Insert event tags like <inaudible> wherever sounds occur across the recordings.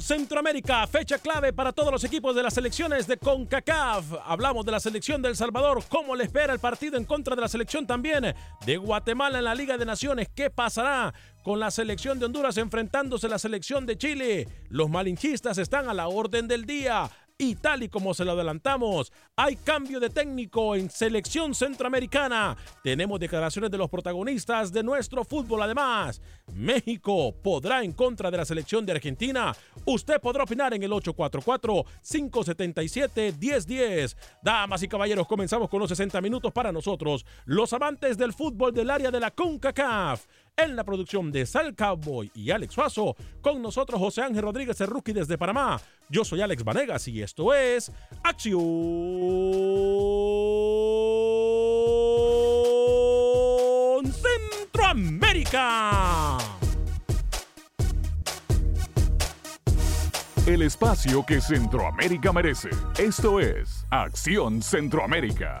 Centroamérica, fecha clave para todos los equipos de las selecciones de CONCACAF. Hablamos de la selección de El Salvador, cómo le espera el partido en contra de la selección también de Guatemala en la Liga de Naciones. ¿Qué pasará con la selección de Honduras enfrentándose a la selección de Chile? Los malinchistas están a la orden del día. Y tal y como se lo adelantamos, hay cambio de técnico en selección centroamericana. Tenemos declaraciones de los protagonistas de nuestro fútbol. Además, México podrá en contra de la selección de Argentina. Usted podrá opinar en el 844-577-1010. Damas y caballeros, comenzamos con los 60 minutos para nosotros, los amantes del fútbol del área de la CONCACAF en la producción de Sal Cowboy y Alex Suazo. Con nosotros José Ángel Rodríguez, el rookie desde Panamá. Yo soy Alex Vanegas y esto es Acción Centroamérica. El espacio que Centroamérica merece. Esto es Acción Centroamérica.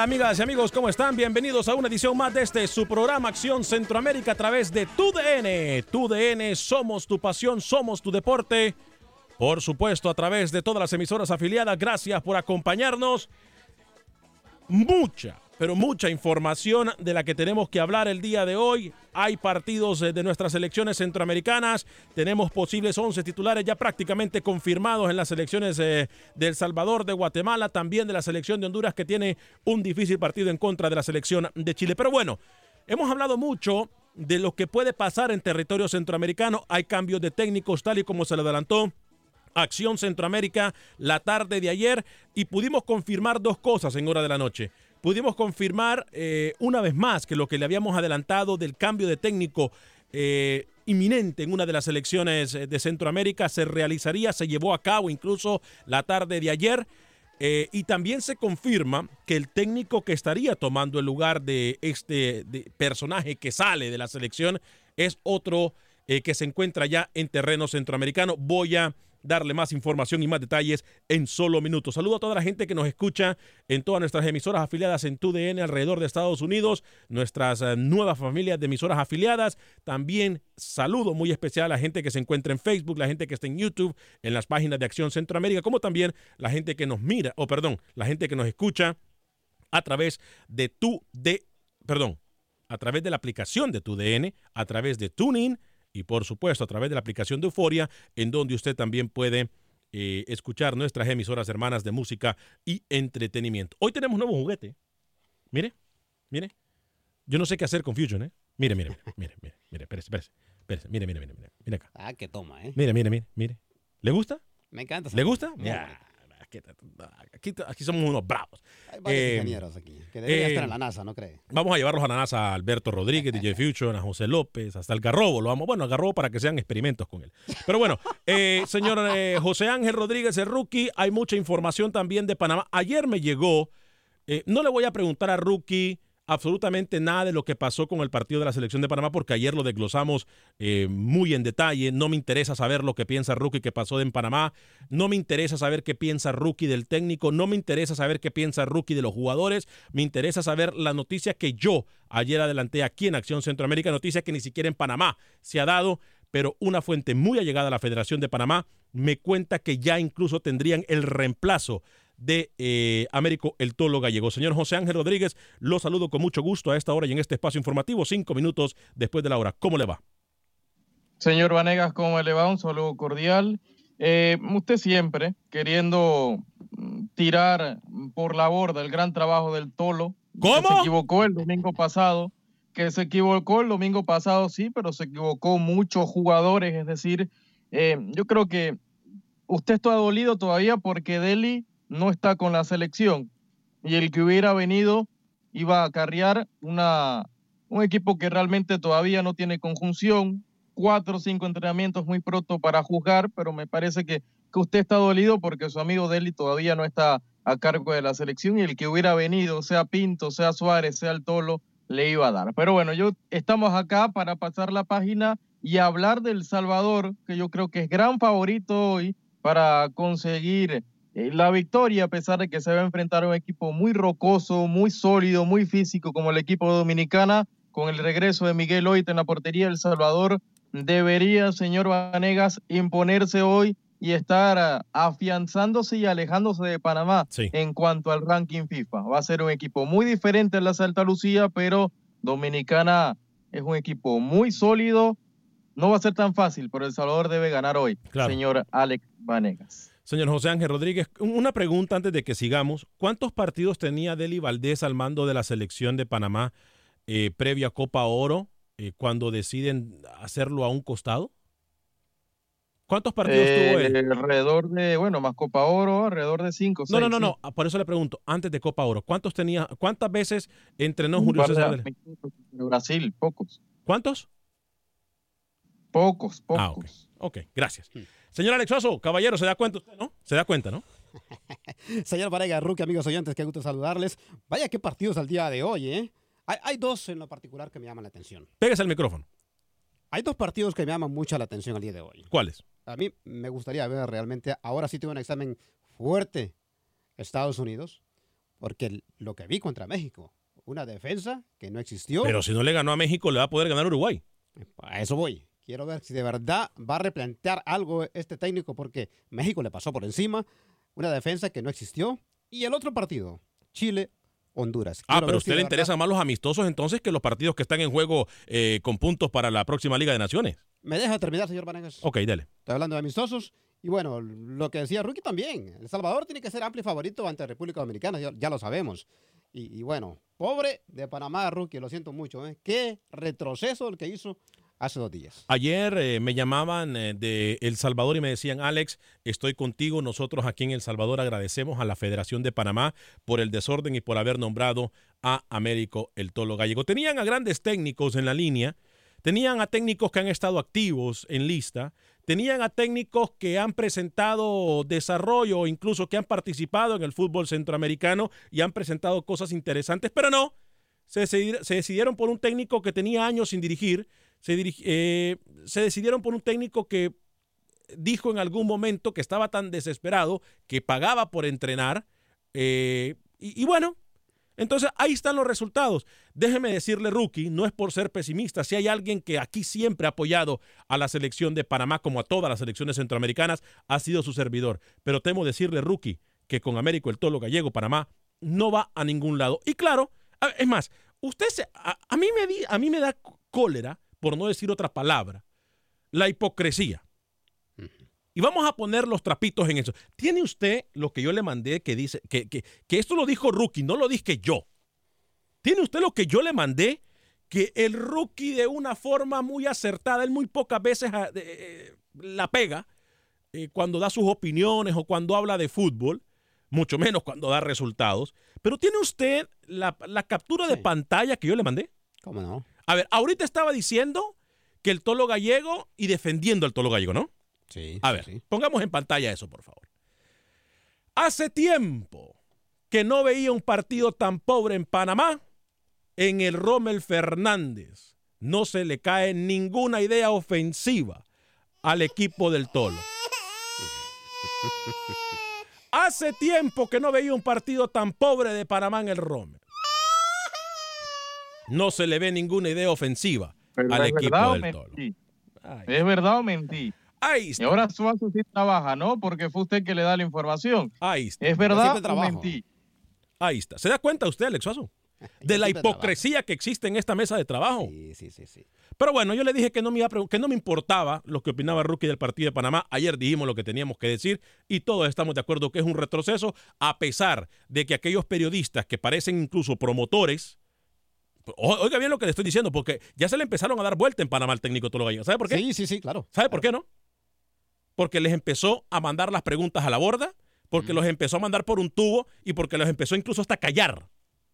Acción. ¿Qué tal amigas y amigos? ¿Cómo están? Bienvenidos a una edición más de este su programa Acción Centroamérica a través de TUDN. TUDN, somos tu pasión, somos tu deporte. Por supuesto, a través de todas las emisoras afiliadas, gracias por acompañarnos. Mucha, pero mucha información de la que tenemos que hablar el día de hoy. Hay partidos de nuestras selecciones centroamericanas. Tenemos posibles 11 titulares ya prácticamente confirmados en las selecciones eh, de El Salvador, de Guatemala, también de la selección de Honduras que tiene un difícil partido en contra de la selección de Chile. Pero bueno, hemos hablado mucho de lo que puede pasar en territorio centroamericano. Hay cambios de técnicos tal y como se le adelantó. Acción Centroamérica la tarde de ayer y pudimos confirmar dos cosas en hora de la noche pudimos confirmar eh, una vez más que lo que le habíamos adelantado del cambio de técnico eh, inminente en una de las elecciones eh, de Centroamérica se realizaría, se llevó a cabo incluso la tarde de ayer. y también se confirma que el técnico que estaría tomando el lugar de este personaje que sale de la selección es otro que se encuentra ya en terreno centroamericano. Voy a darle más información y más detalles en solo minutos. Saludo a toda la gente que nos escucha en todas nuestras emisoras afiliadas en TUDN alrededor de Estados Unidos, nuestras eh, nuevas familias de emisoras afiliadas. También saludo muy especial a la gente que se encuentra en Facebook, la gente que está en YouTube, en las páginas de Acción Centroamérica, como también la gente que nos mira, o perdón, la gente que nos escucha a través de tu de, perdón, a través de la aplicación de TUDN, a través de TuneIn y por supuesto a través de la aplicación de Euforia, en donde usted también puede eh, escuchar nuestras emisoras hermanas de música y entretenimiento. Hoy tenemos un nuevo juguete. Mire, mire. Yo no sé qué hacer con Fusion, ¿eh? Mire, mire, mire, mire, mire, mire, espérese, espérese, espérese. Mire, mire, mire, mire, mire acá. Ah, qué toma, ¿eh? Mire, mire, mire, mire. ¿Le gusta? Me encanta. ¿Le gusta? Ya. Aquí, aquí, somos unos bravos. Hay varios eh, ingenieros aquí, que deberían estar en la NASA, ¿no cree? Vamos a llevarlos a la NASA a Alberto Rodríguez, DJ Future, a José López, hasta el Garrobo. Lo vamos, bueno, al Garrobo para que sean experimentos con él. Pero bueno, eh, <laughs> señor eh, José Ángel Rodríguez, el rookie, hay mucha información también de Panamá. Ayer me llegó, no le voy a preguntar a rookie absolutamente nada de lo que pasó con el partido de la selección de Panamá porque ayer lo desglosamos eh, muy en detalle. No me interesa saber lo que piensa Rookie que pasó en Panamá. No me interesa saber qué piensa Rookie del técnico. No me interesa saber qué piensa Rookie de los jugadores. Me interesa saber la noticia que yo ayer adelanté aquí en Acción Centroamérica, noticia que ni siquiera en Panamá se ha dado pero una fuente muy allegada a la Federación de Panamá me cuenta que ya incluso tendrían el reemplazo de eh, Américo El Tolo Gallego. Señor José Ángel Rodríguez, lo saludo con mucho gusto a esta hora y en este espacio informativo, cinco minutos después de la hora. ¿Cómo le va? Señor Vanegas, ¿cómo le va? Un saludo cordial. Eh, usted siempre queriendo mm, tirar por la borda el gran trabajo del Tolo. ¿Cómo? se equivocó el domingo pasado. Que se equivocó el domingo pasado, sí, pero se equivocó muchos jugadores. Es decir, eh, yo creo que usted está dolido todavía porque Deli no está con la selección y el que hubiera venido iba a acarrear una, un equipo que realmente todavía no tiene conjunción, cuatro o cinco entrenamientos muy pronto para juzgar, pero me parece que, que usted está dolido porque su amigo Deli todavía no está a cargo de la selección y el que hubiera venido, sea Pinto, sea Suárez, sea el Tolo, le iba a dar. Pero bueno, yo estamos acá para pasar la página y hablar del Salvador, que yo creo que es gran favorito hoy para conseguir la victoria, a pesar de que se va a enfrentar a un equipo muy rocoso, muy sólido, muy físico como el equipo dominicana, con el regreso de Miguel Oita en la portería El Salvador, debería, señor Vanegas, imponerse hoy y estar ah, afianzándose y alejándose de Panamá en cuanto al ranking FIFA. Va a ser un equipo muy diferente en la Santa Lucía, pero Dominicana es un equipo muy sólido. No va a ser tan fácil, pero El Salvador debe ganar hoy, señor Alex Vanegas. Señor José Ángel Rodríguez, una pregunta antes de que sigamos. ¿Cuántos partidos tenía Deli Valdés al mando de la selección de Panamá eh, previa a Copa Oro eh, cuando deciden hacerlo a un costado? ¿Cuántos partidos tuvo él? Eh, alrededor de, bueno, más Copa Oro, alrededor de cinco. No, no, no, no. Por eso le pregunto, antes de Copa Oro, ¿cuántos tenía, cuántas veces entrenó Julio César? Brasil, pocos. ¿Cuántos? Pocos, ah, pocos. ok, gracias. Hmm. Señor Alexoso, caballero, ¿se da cuenta usted, no? Se da cuenta, ¿no? <laughs> Señor Varega, Ruki, amigos oyentes, qué gusto saludarles. Vaya, qué partidos al día de hoy, ¿eh? Hay, dos en lo particular que me llaman la atención. Pégase el micrófono. Hay dos partidos que me llaman mucho la atención al día de hoy. ¿Cuáles? A mí me gustaría ver realmente, ahora sí tuve un examen fuerte Estados Unidos, porque lo que vi contra México, una defensa que no existió. Pero si no le ganó a México, le va a poder ganar Uruguay. A eso voy. Quiero ver si de verdad va a replantear algo este técnico porque México le pasó por encima, una defensa que no existió. Y el otro partido, Chile Honduras. Ah, pero a usted si le interesan más los amistosos entonces que los partidos que están en juego eh, con puntos para la próxima Liga de Naciones. ¿Me deja terminar, señor Vanegas? Ok, dale. Estoy hablando de amistosos. Y bueno, lo que decía Rookie también. El Salvador tiene que ser amplio favorito ante República Dominicana, ya, ya lo sabemos. Y, y bueno, pobre de Panamá, Rookie, lo siento mucho. ¿eh? Qué retroceso el que hizo hace dos días. Ayer eh, me llamaban eh, de El Salvador y me decían, Alex, estoy contigo. Nosotros aquí en El Salvador agradecemos a la Federación de Panamá por el desorden y por haber nombrado a Américo el Tolo Gallego. Tenían a grandes técnicos en la línea, tenían a técnicos que han estado activos en lista, tenían a técnicos que han presentado desarrollo, incluso que han participado en el fútbol centroamericano y han presentado cosas interesantes, pero no, se, decidieron por un técnico que tenía años sin dirigir, eh, se decidieron por un técnico que dijo en algún momento que estaba tan desesperado que pagaba por entrenar. eh, y, bueno, entonces ahí están los resultados. Déjeme decirle, Rookie, no es por ser pesimista. Si hay alguien que aquí siempre ha apoyado a la selección de Panamá, como a todas las selecciones centroamericanas, ha sido su servidor. Pero temo decirle, Rookie, que con Américo el Tolo Gallego, Panamá, no va a ningún lado. Y claro, es más, usted a, mí me a mí me da cólera, por no decir otra palabra, la hipocresía. Y vamos a poner los trapitos en eso. ¿Tiene usted lo que yo le mandé que dice, que, que, que esto lo dijo Rookie, no lo dije yo? ¿Tiene usted lo que yo le mandé? Que el Rookie de una forma muy acertada, él muy pocas veces ah, eh, la pega eh, cuando da sus opiniones o cuando habla de fútbol, mucho menos cuando da resultados. Pero ¿tiene usted la, la captura de pantalla que yo le mandé? ¿Cómo no? A ver, ahorita estaba diciendo que el tolo gallego y defendiendo al tolo gallego, ¿no? Sí. A ver, sí. pongamos en pantalla eso, por favor. Hace tiempo que no veía un partido tan pobre en Panamá. En el Rommel Fernández no se le cae ninguna idea ofensiva al equipo del Tolo. <laughs> Hace tiempo que no veía un partido tan pobre de Panamá en el Rommel. No se le ve ninguna idea ofensiva Pero al ¿Es equipo verdad o del? Ay, ¿Es verdad o mentí? ahí Y está. ahora Suazo sí trabaja, ¿no? Porque fue usted que le da la información. Ahí está. ¿Es verdad o mentí? Ahí está. ¿Se da cuenta usted, Alex Suazo? De la hipocresía que existe en esta mesa de trabajo. Sí, sí, sí, sí. Pero bueno, yo le dije que no, me iba a pregun- que no me importaba lo que opinaba Rookie del partido de Panamá. Ayer dijimos lo que teníamos que decir y todos estamos de acuerdo que es un retroceso, a pesar de que aquellos periodistas que parecen incluso promotores. O- Oiga bien lo que le estoy diciendo, porque ya se le empezaron a dar vuelta en Panamá al técnico Tolo Gallego. ¿Sabe por qué? Sí, sí, sí, claro. ¿Sabe por qué no? Porque les empezó a mandar las preguntas a la borda, porque los empezó a mandar por un tubo y porque los empezó incluso hasta a callar.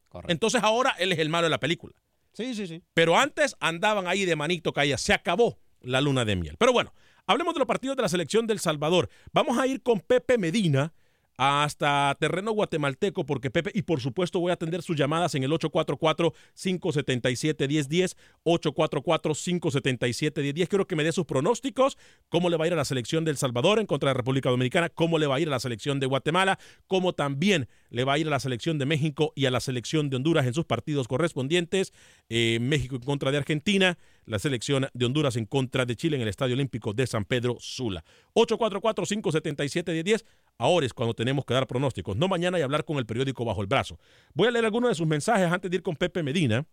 Correcto. Entonces ahora él es el malo de la película. Sí, sí, sí. Pero antes andaban ahí de manito caída. Se acabó la luna de miel. Pero bueno, hablemos de los partidos de la selección del Salvador. Vamos a ir con Pepe Medina hasta terreno guatemalteco porque Pepe, y por supuesto voy a atender sus llamadas en el 844-577-1010, 844-577-1010. Quiero que me dé sus pronósticos, cómo le va a ir a la selección del Salvador en contra de la República Dominicana, cómo le va a ir a la selección de Guatemala, cómo también le va a ir a la selección de México y a la selección de Honduras en sus partidos correspondientes. Eh, México en contra de Argentina, la selección de Honduras en contra de Chile en el Estadio Olímpico de San Pedro Sula. 844-577-1010. Ahora es cuando tenemos que dar pronósticos, no mañana y hablar con el periódico bajo el brazo. Voy a leer algunos de sus mensajes antes de ir con Pepe Medina.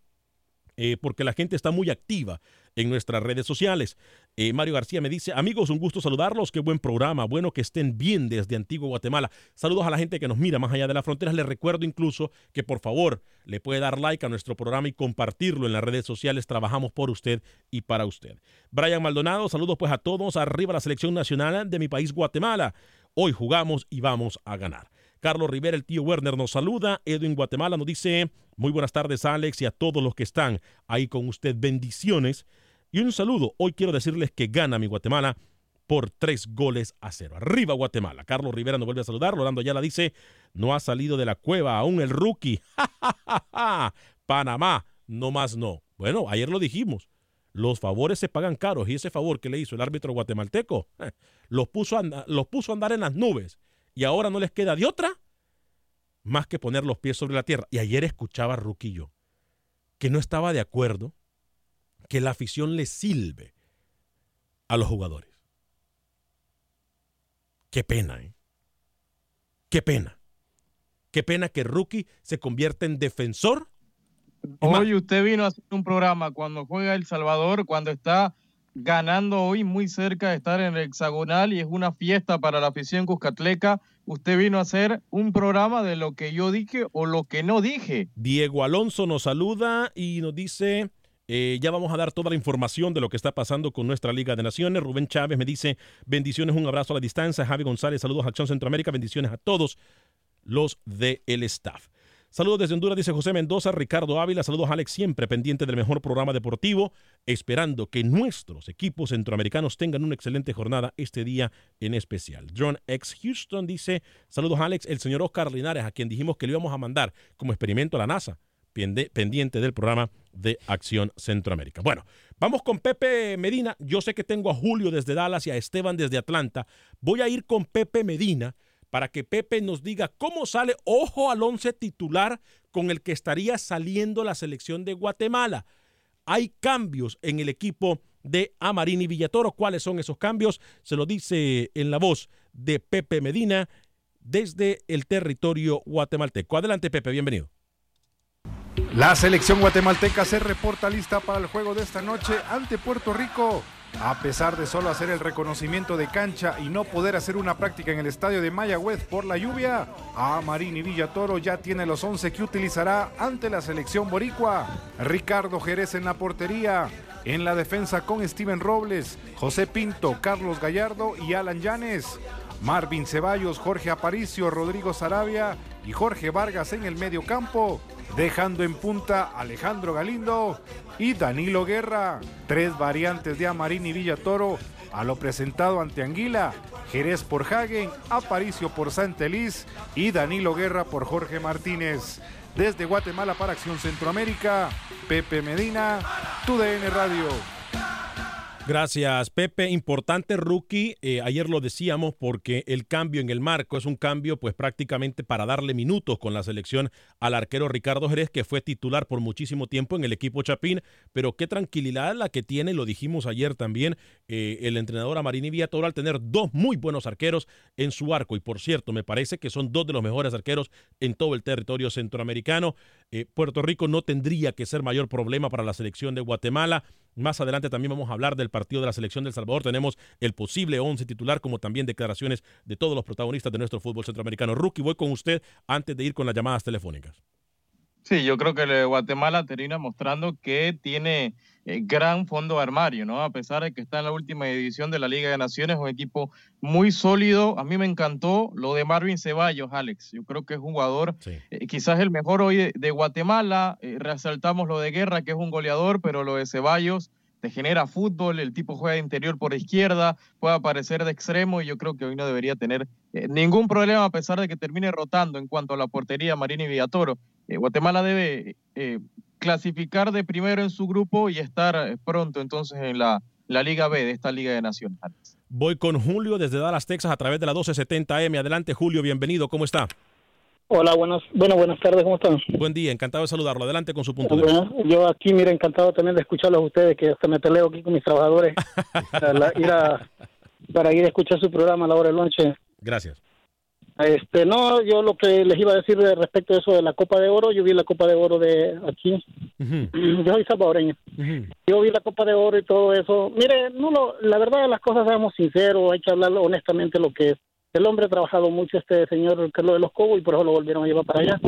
eh, porque la gente está muy activa en nuestras redes sociales. Eh, Mario García me dice, amigos, un gusto saludarlos, qué buen programa, bueno que estén bien desde Antigua Guatemala. Saludos a la gente que nos mira más allá de las fronteras. Les recuerdo incluso que por favor le puede dar like a nuestro programa y compartirlo en las redes sociales. Trabajamos por usted y para usted. Brian Maldonado, saludos pues a todos. Arriba la selección nacional de mi país, Guatemala. Hoy jugamos y vamos a ganar. Carlos Rivera, el tío Werner, nos saluda. Edwin Guatemala nos dice, muy buenas tardes Alex y a todos los que están ahí con usted. Bendiciones. Y un saludo. Hoy quiero decirles que gana mi Guatemala por tres goles a cero. Arriba Guatemala. Carlos Rivera nos vuelve a saludar. Rolando Ayala dice, no ha salido de la cueva aún el rookie. <laughs> Panamá, no más no. Bueno, ayer lo dijimos. Los favores se pagan caros y ese favor que le hizo el árbitro guatemalteco eh, los, puso a, los puso a andar en las nubes y ahora no les queda de otra más que poner los pies sobre la tierra. Y ayer escuchaba a Ruquillo que no estaba de acuerdo que la afición le silbe a los jugadores. Qué pena, ¿eh? Qué pena. Qué pena que Rookie se convierta en defensor. Hoy usted vino a hacer un programa cuando juega El Salvador, cuando está ganando hoy muy cerca de estar en el hexagonal y es una fiesta para la afición cuscatleca. Usted vino a hacer un programa de lo que yo dije o lo que no dije. Diego Alonso nos saluda y nos dice, eh, ya vamos a dar toda la información de lo que está pasando con nuestra Liga de Naciones. Rubén Chávez me dice, bendiciones, un abrazo a la distancia. Javi González, saludos a Acción Centroamérica, bendiciones a todos los del staff. Saludos desde Honduras, dice José Mendoza, Ricardo Ávila, saludos Alex, siempre pendiente del mejor programa deportivo, esperando que nuestros equipos centroamericanos tengan una excelente jornada este día en especial. John X Houston dice, saludos Alex, el señor Oscar Linares, a quien dijimos que le íbamos a mandar como experimento a la NASA, pendiente del programa de Acción Centroamérica. Bueno, vamos con Pepe Medina. Yo sé que tengo a Julio desde Dallas y a Esteban desde Atlanta. Voy a ir con Pepe Medina para que Pepe nos diga cómo sale, ojo al once titular con el que estaría saliendo la selección de Guatemala. Hay cambios en el equipo de Amarini Villatoro. ¿Cuáles son esos cambios? Se lo dice en la voz de Pepe Medina desde el territorio guatemalteco. Adelante, Pepe, bienvenido. La selección guatemalteca se reporta lista para el juego de esta noche ante Puerto Rico. A pesar de solo hacer el reconocimiento de cancha y no poder hacer una práctica en el estadio de Mayagüez por la lluvia, Amarini Villatoro ya tiene los 11 que utilizará ante la selección boricua. Ricardo Jerez en la portería, en la defensa con Steven Robles, José Pinto, Carlos Gallardo y Alan Llanes. Marvin Ceballos, Jorge Aparicio, Rodrigo Sarabia y Jorge Vargas en el medio campo, dejando en punta Alejandro Galindo y Danilo Guerra. Tres variantes de Amarini Villatoro a lo presentado ante Anguila, Jerez por Hagen, Aparicio por Santelis y Danilo Guerra por Jorge Martínez. Desde Guatemala para Acción Centroamérica, Pepe Medina, TUDN Radio. Gracias, Pepe. Importante rookie. Eh, ayer lo decíamos porque el cambio en el marco es un cambio, pues prácticamente para darle minutos con la selección al arquero Ricardo Jerez, que fue titular por muchísimo tiempo en el equipo Chapín. Pero qué tranquilidad la que tiene, lo dijimos ayer también, eh, el entrenador Amarini Villatoro al tener dos muy buenos arqueros en su arco. Y por cierto, me parece que son dos de los mejores arqueros en todo el territorio centroamericano. Eh, Puerto Rico no tendría que ser mayor problema para la selección de Guatemala. Más adelante también vamos a hablar del partido de la selección del Salvador. Tenemos el posible 11 titular, como también declaraciones de todos los protagonistas de nuestro fútbol centroamericano. Rookie, voy con usted antes de ir con las llamadas telefónicas. Sí, yo creo que de Guatemala termina mostrando que tiene eh, gran fondo de armario, ¿no? A pesar de que está en la última edición de la Liga de Naciones, un equipo muy sólido. A mí me encantó lo de Marvin Ceballos, Alex. Yo creo que es un jugador, Sí. eh, quizás el mejor hoy de, de Guatemala. Eh, resaltamos lo de Guerra, que es un goleador, pero lo de Ceballos te genera fútbol, el tipo juega de interior por izquierda, puede aparecer de extremo y yo creo que hoy no debería tener eh, ningún problema a pesar de que termine rotando en cuanto a la portería Marini Villatoro. Guatemala debe clasificar de primero en su grupo y estar eh, pronto entonces en la, la Liga B de esta Liga de Naciones. Alex. Voy con Julio desde Dallas, Texas, a través de la 1270M. Adelante, Julio, bienvenido. ¿Cómo está? Hola, buenas, bueno, buenas tardes, ¿cómo están? Buen día, encantado de saludarlo. Adelante con su punto de vista. Yo aquí, mira, encantado también de escucharlos a ustedes, que hasta me peleo aquí con mis trabajadores <laughs> para, la- ir a, para ir a escuchar su programa a la hora del lonche. Gracias. Este, no, yo lo que les iba a decir de respecto a eso de la Copa de Oro, yo vi la Copa de Oro de aquí, yo soy salvadoreño, yo vi la Copa de Oro y todo eso. Mire, no lo, la verdad de las cosas, seamos sinceros, hay que hablar honestamente lo que es. El hombre ha trabajado mucho, este señor Carlos de los Cobos, y por eso lo volvieron a llevar para allá.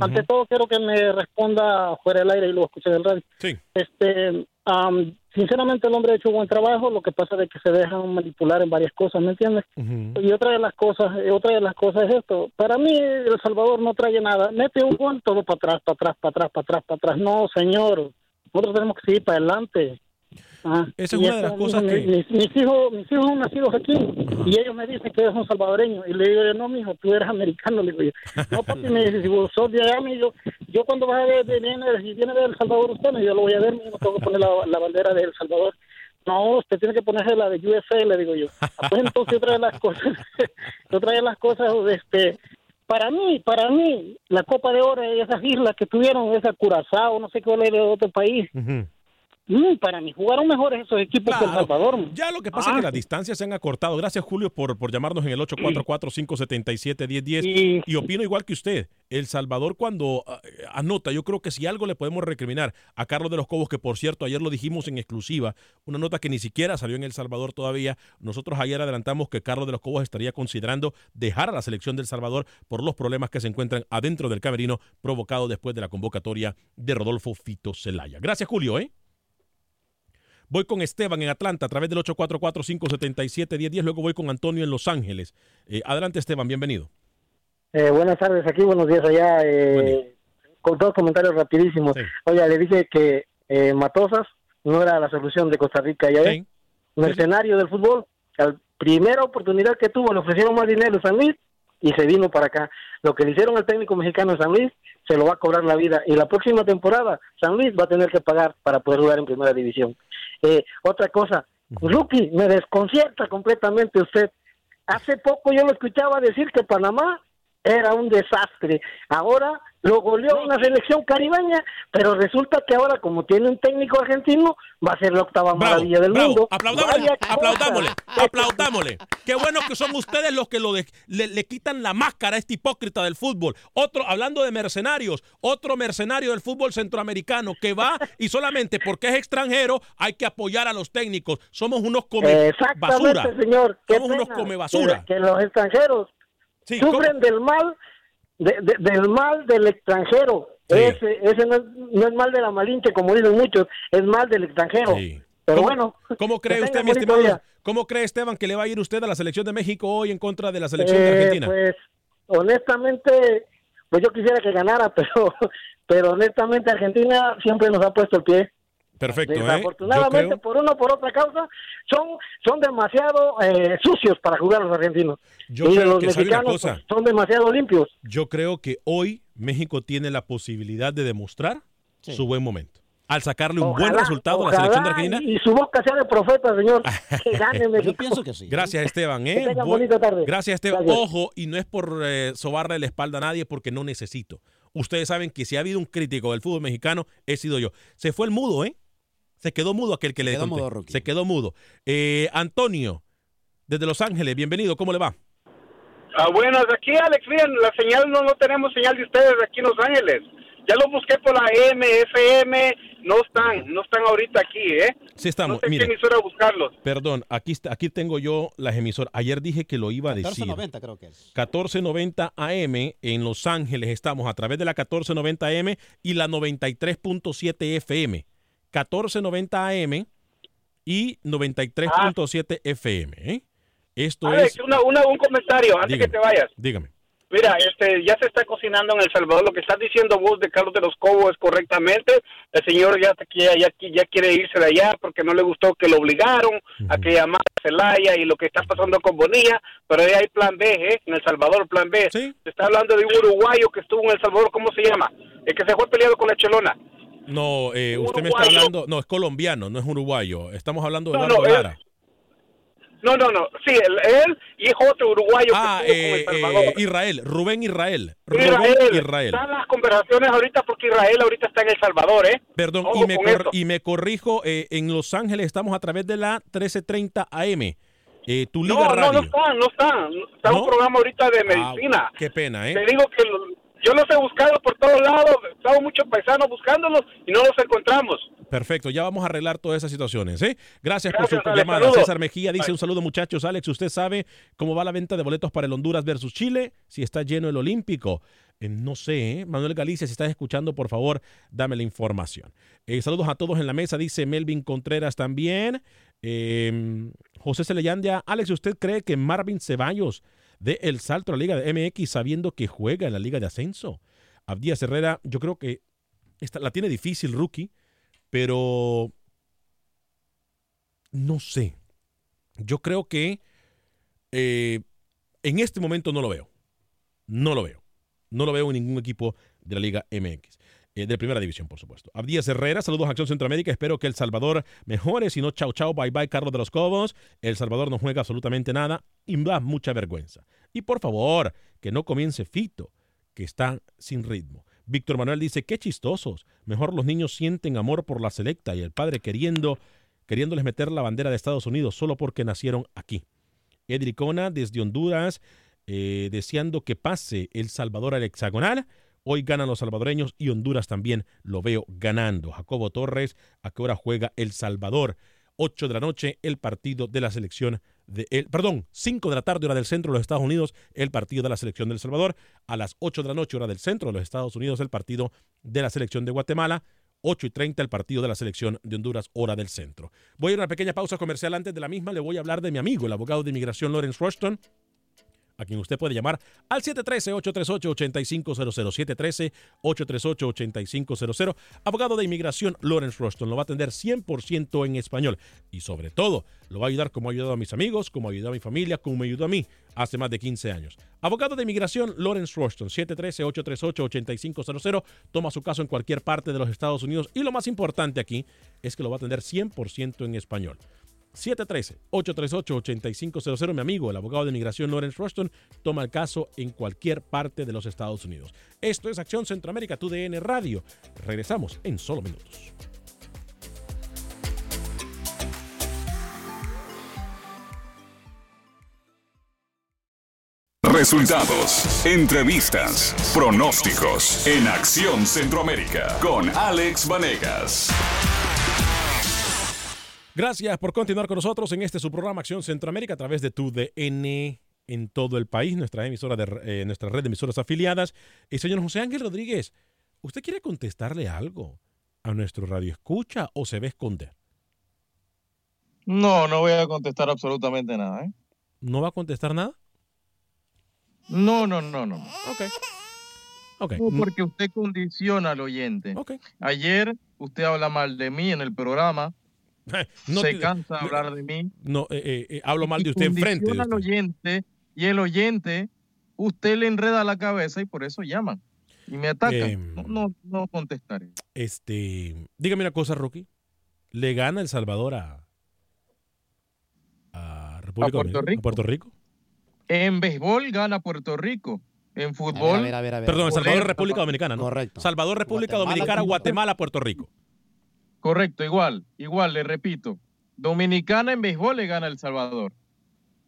Ante todo, quiero que me responda fuera del aire y luego escuche del radio. Sí. Este, am, sinceramente, el hombre ha hecho buen trabajo, lo que pasa es que se dejan manipular en varias cosas, ¿me entiendes? Y otra de las cosas, eh, otra de las cosas es esto. Para mí, El Salvador no trae nada. Mete un gol, todo para atrás, para atrás, para atrás, para atrás, para atrás. No, señor. Nosotros tenemos que seguir para adelante. Ah, Esa es y una de las cosas mi- que- Mis, mis hijos, mis hijos son nacidos aquí y ellos me dicen que eres un salvadoreño. Y le digo yo, no, mijo, tú eres americano. Le digo yo, no, papi, me dice, si vos sos de allá, me digo, yo cuando vas a ver, de- viene, si viene de El Salvador usted, yo lo voy a ver, no tengo que poner la, la bandera de El Salvador. No, usted tiene que ponerse la de USA, le digo yo. Ah, Pues entonces otra de las cosas, <laughs> otra de las cosas, este, para mí, para mí, la Copa de Oro, esas islas que tuvieron, esa Curazao, no sé qué era de otro país, Ujú. Mm, para mí jugaron mejores esos equipos que El Claro. Salvador. Ya lo que pasa es Ah. que las distancias se han acortado. Gracias, Julio, por, por llamarnos en el 844-577-1010. Y opino igual que usted. El Salvador, cuando ah, anota, yo creo que si algo le podemos recriminar a Carlos de los Cobos, que por cierto, ayer lo dijimos en exclusiva, una nota que ni siquiera salió en El Salvador todavía. Nosotros ayer adelantamos que Carlos de los Cobos estaría considerando dejar a la selección del Salvador por los problemas que se encuentran adentro del camerino provocado después de la convocatoria de Rodolfo Fito Celaya. Gracias, Julio, ¿eh? Voy con Esteban en Atlanta a través del 844-577-1010. Luego voy con Antonio en Los Ángeles. Eh, adelante, Esteban, bienvenido. Eh, buenas tardes aquí, buenos días allá. eh, con dos comentarios rapidísimos. Oye, le dije que eh, Matosas no era la solución de Costa Rica. Ya ves, mercenario del fútbol. La primera oportunidad que tuvo le ofrecieron más dinero San Luis y se vino para acá. Lo que le hicieron al técnico mexicano en San Luis se lo va a cobrar la vida. Y la próxima temporada San Luis va a tener que pagar para poder jugar en primera división. Eh, otra cosa, Rookie, me desconcierta completamente usted. Hace poco yo lo escuchaba decir que Panamá era un desastre. Ahora lo goleó una selección caribeña, pero resulta que ahora como tiene un técnico argentino, va a ser la octava maravilla del bravo. mundo. Aplaudámosle, aplaudámosle, <laughs> aplaudámosle. Qué bueno que son ustedes los que lo de- le, le quitan la máscara a este hipócrita del fútbol. Otro, hablando de mercenarios, otro mercenario del fútbol centroamericano que va y solamente porque es extranjero hay que apoyar a los técnicos. Somos unos come Exactamente, basura. señor. Qué Somos unos come basura. Que, que los extranjeros sufren del mal de- de- del mal del extranjero. Ese, ese no, es, no es mal de la malinche, como dicen muchos, es mal del extranjero. Pero ¿Cómo- bueno. ¿Cómo cree usted, mi estimado? día. ¿Cómo cree Esteban que le va a ir usted a la selección de México hoy en contra de la selección de Eh, Argentina? Pues honestamente, pues yo quisiera que ganara, <laughs> pero pero honestamente Argentina siempre nos ha puesto el pie. Perfecto, ¿eh? Yo Desafortunadamente, creo- por una o por otra causa, son, son demasiado eh, sucios para jugar los argentinos. Yo y creo los que mexicanos cosa. son demasiado limpios. Yo creo que hoy México tiene la posibilidad de demostrar su buen momento. Al sacarle un buen resultado a la selección de Argentina. Y, y su boca sea de profeta, señor. <laughs> Que gane México. Gracias, Esteban. Que ¿eh? tengan Voy- bonita tarde. Gracias, Esteban. Gracias. Ojo, y no es por eh, sobarle la espalda a nadie porque no necesito. Ustedes saben que si ha habido un crítico del fútbol mexicano, he sido yo. Se fue el mudo, ¿eh? Se quedó mudo aquel que le quedó mudo. Se quedó mudo. Eh, Antonio, desde Los Ángeles, bienvenido. ¿Cómo le va? Ah, buenas, aquí Alex, miren, la señal no, no tenemos señal de ustedes aquí en Los Ángeles. Ya lo busqué por la M, FM, no están, no están ahorita aquí, ¿eh? Sí estamos. No sé Mire, qué emisora buscarlos. perdón, aquí, está- aquí tengo yo las emisoras. Ayer dije que lo iba a decir. 14.90 creo que es. 1490 AM en Los Ángeles estamos a través de la 1490 AM y la 93.7 FM. 1490 AM y 93.7 FM. ¿eh? Esto Alex, es... una, una- un comentario antes Dígame. que te vayas. Dígame. Mira, este, ya se está cocinando en El Salvador. Lo que estás diciendo vos de Carlos de los Cobos es correctamente. El señor ya, quiere- ya, ya quiere irse de allá porque no le gustó que lo obligaron a que llamara a Celaya y lo que está pasando con Bonilla. Pero ahí hay plan B, ¿eh? En El Salvador, plan B. Se está hablando de un uruguayo que estuvo en El Salvador. ¿Cómo se llama? El que se fue peleado con la Chelona. No, eh, usted me está hablando... No, es colombiano, no es uruguayo. Estamos hablando de No, Eduardo no, él- Lara. No, no, no. Sí, él, él y es otro uruguayo Ah, que eh, eh, Israel, Rubén Israel. Rubén Israel. Israel. Están las conversaciones ahorita porque Israel ahorita está en El Salvador, ¿eh? Perdón, Ojo y me, cor- y me corrijo, eh, en Los Ángeles estamos a través de la 1330 AM. Eh, tu Liga No, no, Radio. no están, no están. Está ¿No? un programa ahorita de Ah, medicina. qué pena, ¿eh? Te digo que yo los he buscado por todos lados. Estamos muchos paisanos buscándolos y no los encontramos. Perfecto, ya vamos a arreglar todas esas situaciones. ¿eh? Gracias, por su Alex, llamada. saludos. César Mejía dice Bye. un saludo muchachos. Alex, ¿usted sabe cómo va la venta de boletos para el Honduras versus Chile? Si está lleno el Olímpico. Eh, no sé, ¿eh? Manuel Galicia, si estás escuchando, por favor, dame la información. Eh, saludos a todos en la mesa, dice Melvin Contreras también. Eh, José Celeyandia, Alex, ¿usted cree que Marvin Ceballos dé el salto a la Liga de MX sabiendo que juega en la Liga de Ascenso? Abdías Herrera, yo creo que esta, la tiene difícil, rookie, pero no sé. Yo creo que eh, en este momento no lo veo. No lo veo. No lo veo en ningún equipo de la Liga MX. Eh, de primera división, por supuesto. Abdías Herrera, saludos a Acción Centroamérica. Espero que El Salvador mejore. Si no, chao, chao, bye, bye, Carlos de los Cobos. El Salvador no juega absolutamente nada y da mucha vergüenza. Y por favor, que no comience Fito, que está sin ritmo. Víctor Manuel dice, qué chistosos. Mejor los niños sienten amor por la selecta y el padre queriendo, queriéndoles meter la bandera de Estados Unidos solo porque nacieron aquí. Edricona desde Honduras, eh, deseando que pase El Salvador al hexagonal. Hoy ganan los salvadoreños y Honduras también lo veo ganando. Jacobo Torres, ¿a qué hora juega El Salvador? 8 de la noche, el partido de la selección de el, perdón, 5 de la tarde, hora del centro de los Estados Unidos, el partido de la selección de El Salvador. A las 8 de la noche, hora del centro de los Estados Unidos, el partido de la selección de Guatemala. 8 y 30 el partido de la selección de Honduras, hora del centro. Voy a ir a una pequeña pausa comercial. Antes de la misma le voy a hablar de mi amigo, el abogado de inmigración Lawrence Rushton, a quien usted puede llamar al 713-838-8500, 713-838-8500. Abogado de inmigración Lawrence Rushton lo va a atender 100% en español y sobre todo lo va a ayudar como ha ayudado a mis amigos, como ha ayudado a mi familia, como me ayudó a mí hace más de 15 años. Abogado de inmigración Lawrence Rushton, 713-838-8500. Toma su caso en cualquier parte de los Estados Unidos y lo más importante aquí es que lo va a atender 100% en español. 713-838-8500. Mi amigo, el abogado de inmigración Lawrence Rushton, toma el caso en cualquier parte de los Estados Unidos. Esto es Acción Centroamérica, tu DN Radio. Regresamos en solo minutos. Resultados, entrevistas, pronósticos en Acción Centroamérica con Alex Vanegas. Gracias por continuar con nosotros en este su programa Acción Centroamérica a través de tu DN en todo el país, nuestra emisora de eh, nuestra red de emisoras afiliadas. Y señor José Ángel Rodríguez, ¿usted quiere contestarle algo a nuestro radio escucha o se va a esconder? No, no voy a contestar absolutamente nada. ¿eh? ¿No va a contestar nada? No, no, no, no. Ok. No, porque usted condiciona al oyente. Ayer usted habla mal de mí en el programa. <laughs> No se te- cansa de no- hablar de mí. No, eh, eh, eh, hablo mal de usted enfrente. de condiciona al usted. oyente y el oyente, usted le enreda la cabeza y por eso llaman. Y me atacan. Em. no, no, no contestaré. Este, dígame una cosa, Rocky. ¿Le gana El Salvador a, a República Puerto Dominicana? Rico. ¿A Puerto Rico? En béisbol gana Puerto Rico. En fútbol. A ver, a ver, a ver. Perdón, El Salvador, República. Dominicana, ¿no? Correcto. Salvador, República Guatemala, Dominicana. Guatemala, Puerto Rico. Correcto, igual, igual, le repito. Dominicana en béisbol le gana El Salvador.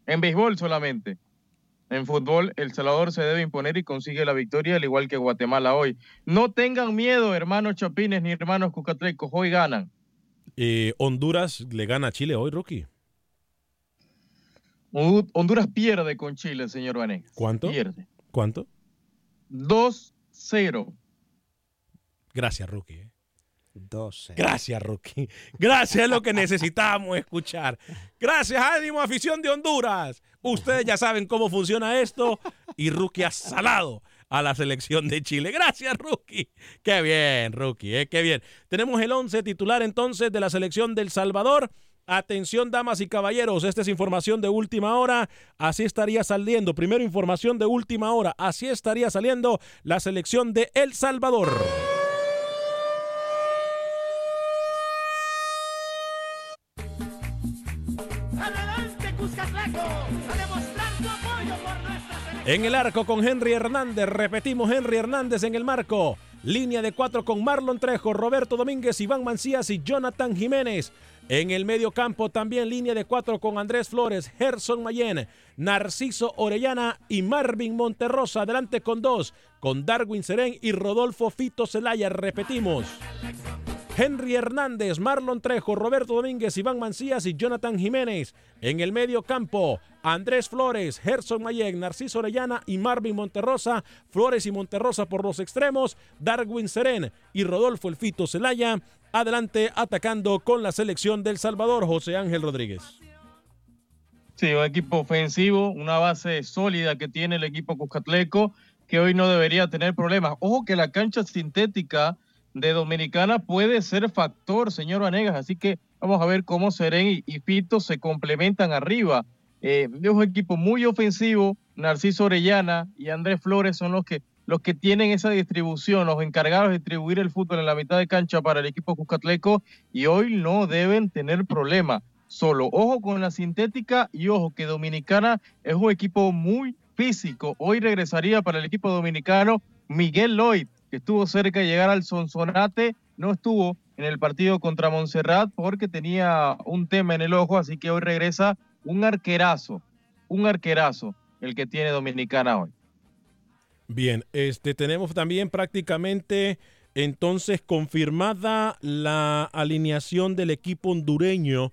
En béisbol solamente. En fútbol, El Salvador se debe imponer y consigue la victoria, al igual que Guatemala hoy. No tengan miedo, hermanos Chapines ni hermanos Cucatlecos, hoy ganan. Eh, Honduras le gana a Chile hoy, Rocky. Hon- Honduras pierde con Chile, señor Vanegas. ¿Cuánto? Pierde. ¿Cuánto? 2-0. Gracias, Rocky. Eh. 12. Gracias, Rocky. Gracias, es lo que necesitamos escuchar. Gracias, ánimo, afición de Honduras. Ustedes ya saben cómo funciona esto y Rookie ha salado a la selección de Chile. Gracias, Rookie. Qué bien, Rookie, eh, qué bien. Tenemos el 11 titular entonces de la selección del Salvador. Atención, damas y caballeros, esta es información de última hora. Así estaría saliendo. Primero, información de última hora. Así estaría saliendo la selección de El Salvador. En el arco con Henry Hernández, repetimos Henry Hernández en el marco. Línea de cuatro con Marlon Trejo, Roberto Domínguez, Iván Mancías y Jonathan Jiménez. En el medio campo también línea de cuatro con Andrés Flores, Gerson Mayen, Narciso Orellana y Marvin Monterrosa. Adelante con dos, con Darwin Serén y Rodolfo Fito Celaya. Repetimos. Henry Hernández, Marlon Trejo, Roberto Domínguez, Iván Mancías y Jonathan Jiménez. En el medio campo, Andrés Flores, Gerson Mayen, Narciso Orellana y Marvin Monterrosa. Flores y Monterrosa por los extremos, Darwin Serén y Rodolfo Elfito Celaya. Adelante atacando con la selección del Salvador, José Ángel Rodríguez. Sí, un equipo ofensivo, una base sólida que tiene el equipo Cuscatleco, que hoy no debería tener problemas. Ojo que la cancha sintética de Dominicana puede ser factor, señor Vanegas, así que vamos a ver cómo Serén y, y Fito se complementan arriba. Eh, es un equipo muy ofensivo, Narciso Orellana y Andrés Flores son los que, los que tienen esa distribución, los encargados de distribuir el fútbol en la mitad de cancha para el equipo Cuscatleco y hoy no deben tener problema. Solo ojo con la sintética y ojo que Dominicana es un equipo muy físico. Hoy regresaría para el equipo dominicano Miguel Lloyd, que estuvo cerca de llegar al Sonsonate, no estuvo en el partido contra Montserrat porque tenía un tema en el ojo, así que hoy regresa un arquerazo, un arquerazo el que tiene Dominicana hoy. Bien, este tenemos también prácticamente entonces confirmada la alineación del equipo hondureño.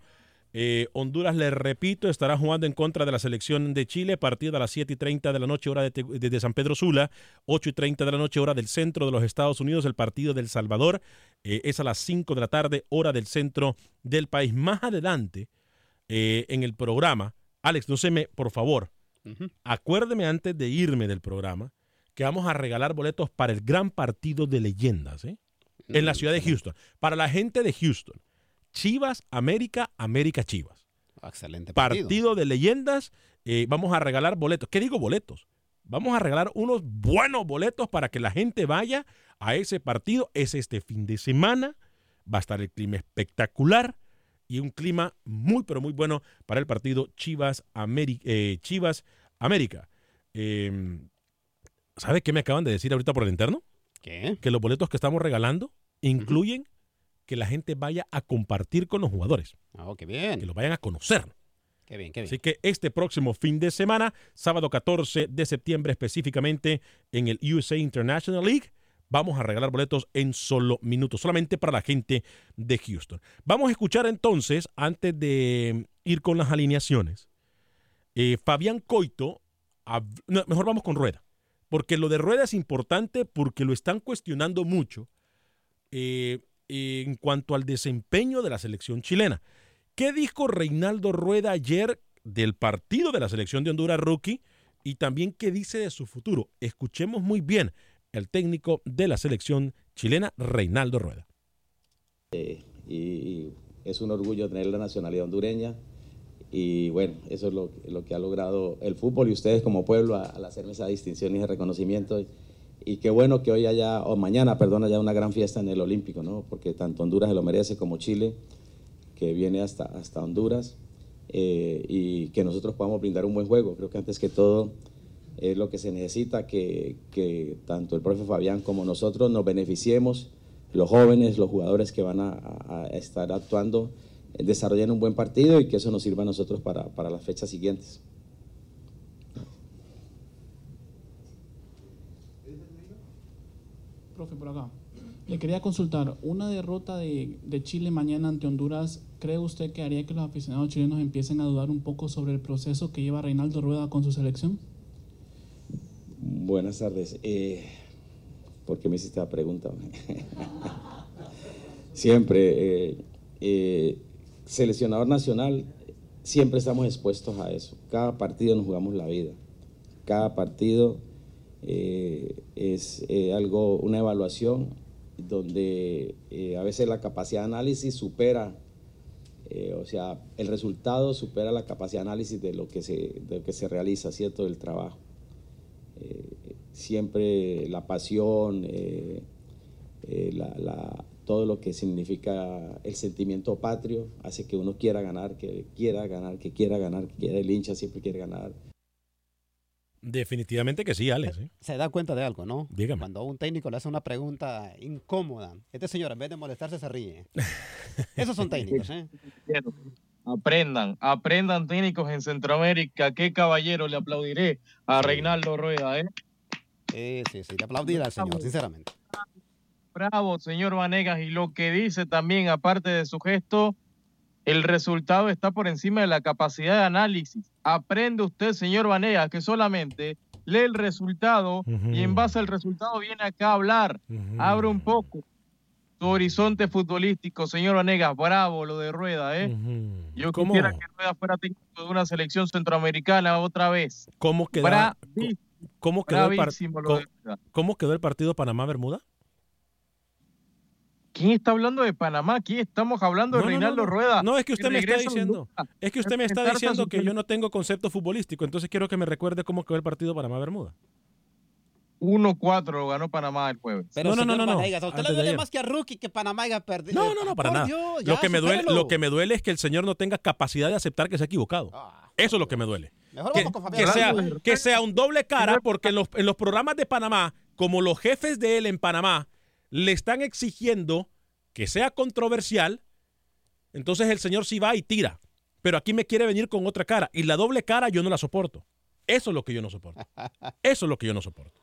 Eh, Honduras, le repito, estará jugando en contra de la selección de Chile, partido a las 7 y 30 de la noche, hora de, San Pedro Sula, 8 y 30 de la noche, hora del centro de los Estados Unidos, el partido del Salvador eh, es a las 5 de la tarde, hora del centro del país. Más adelante, eh, en el programa, Alex, no se me, por favor, acuérdeme antes de irme del programa que vamos a regalar boletos para el gran partido de leyendas ¿eh? en la ciudad de Houston. Para la gente de Houston, Chivas, América, América, Chivas. Excelente Partido, partido. de leyendas, eh, vamos a regalar boletos. ¿Qué digo boletos? Vamos a regalar unos buenos boletos para que la gente vaya a ese partido. Es este fin de semana. Va a estar el clima espectacular y un clima muy, pero muy bueno para el partido Chivas, Ameri- eh, Chivas América. Eh, ¿Sabe qué me acaban de decir ahorita por el interno? ¿Qué? Que los boletos que estamos regalando incluyen que la gente vaya a compartir con los jugadores. Ah, qué bien. Que los vayan a conocer. Qué bien, qué bien. Así que este próximo fin de semana, sábado 14 de septiembre específicamente en el USA International League, vamos a regalar boletos en solo minutos, solamente para la gente de Houston. Vamos a escuchar entonces, antes de ir con las alineaciones, eh, Fabián Coito, no, mejor vamos con Rueda, porque lo de Rueda es importante porque lo están cuestionando mucho eh, en cuanto al desempeño de la selección chilena. ¿Qué dijo Reinaldo Rueda ayer del partido de la selección de Honduras rookie y también qué dice de su futuro? Escuchemos muy bien el técnico de la selección chilena, Reinaldo Rueda. y es un orgullo tener la nacionalidad hondureña y bueno, eso es lo, que ha logrado el fútbol y ustedes como pueblo al hacerme esa distinción y ese reconocimiento y qué bueno que hoy haya, o mañana, perdón, haya una gran fiesta en el Olímpico, ¿no? Porque tanto Honduras se lo merece como Chile, que viene hasta, hasta Honduras eh, y que nosotros podamos brindar un buen juego. Creo que antes que todo es lo que se necesita, que, que tanto el profe Fabián como nosotros nos beneficiemos, los jóvenes, los jugadores que van a, estar actuando, desarrollen un buen partido y que eso nos sirva a nosotros para, para las fechas siguientes. Profe, por acá. Le quería consultar, una derrota de, Chile mañana ante Honduras, ¿cree usted que haría que los aficionados chilenos empiecen a dudar un poco sobre el proceso que lleva Reinaldo Rueda con su selección? Buenas tardes. Eh, ¿Por qué me hiciste la pregunta? <laughs> siempre, eh, eh, seleccionador nacional, siempre estamos expuestos a eso. Cada partido nos jugamos la vida. Cada partido eh, es eh, algo, una evaluación donde eh, a veces la capacidad de análisis supera, o sea, el resultado supera la capacidad de análisis de lo que se, de lo que se realiza, ¿cierto? Del trabajo siempre la pasión, la- todo lo que significa el sentimiento patrio hace que uno quiera ganar, que quiera ganar, que quiera ganar, que quiera el hincha siempre quiere ganar. Definitivamente que sí, Alex. ¿eh? Se da cuenta de algo, ¿no? Dígame. Cuando un técnico le hace una pregunta incómoda, este señor en vez de molestarse se ríe. <laughs> Esos son técnicos, ¿eh? Aprendan, aprendan técnicos en Centroamérica. Qué caballero le aplaudiré a Reinaldo Rueda, ¿eh? Sí, sí, sí, aplaudir al señor, sinceramente. Bravo, señor Vanegas. Y lo que dice también, aparte de su gesto, el resultado está por encima de la capacidad de análisis. Aprende usted, señor Vanegas, que solamente lee el resultado y en base al resultado viene acá a hablar. Abre un poco su horizonte futbolístico, señor Vanegas. Bravo lo de Rueda, ¿eh? Yo ¿Cómo? quisiera que Rueda fuera técnico de una selección centroamericana otra vez. ¿Cómo quedó, cómo quedó, el, par- cómo quedó el partido Panamá-Bermuda? ¿Quién está hablando de Panamá? ¿Quién estamos hablando de No, Reinaldo no. Rueda? No, es que usted me está diciendo. Es que usted me está diciendo que yo no tengo concepto futbolístico, entonces quiero que me recuerde cómo quedó el partido Panamá-Bermuda. 1-4 lo ganó Panamá el jueves. Pero No, no, no, no, no. Usted Antes le duele más que a Rookie que Panamá haya perdido. No, no, no, para Por nada. Dios, lo, que me duele, lo que me duele es que el señor no tenga capacidad de aceptar que se ha equivocado. Eso es lo que me duele. Mejor Que, vamos con que sea, que sea un doble cara, porque en los, en los programas de Panamá como los jefes de él en Panamá le están exigiendo que sea controversial, entonces el señor sí va y tira. Pero aquí me quiere venir con otra cara. Y la doble cara yo no la soporto. Eso es lo que yo no soporto. <laughs> Eso es lo que yo no soporto.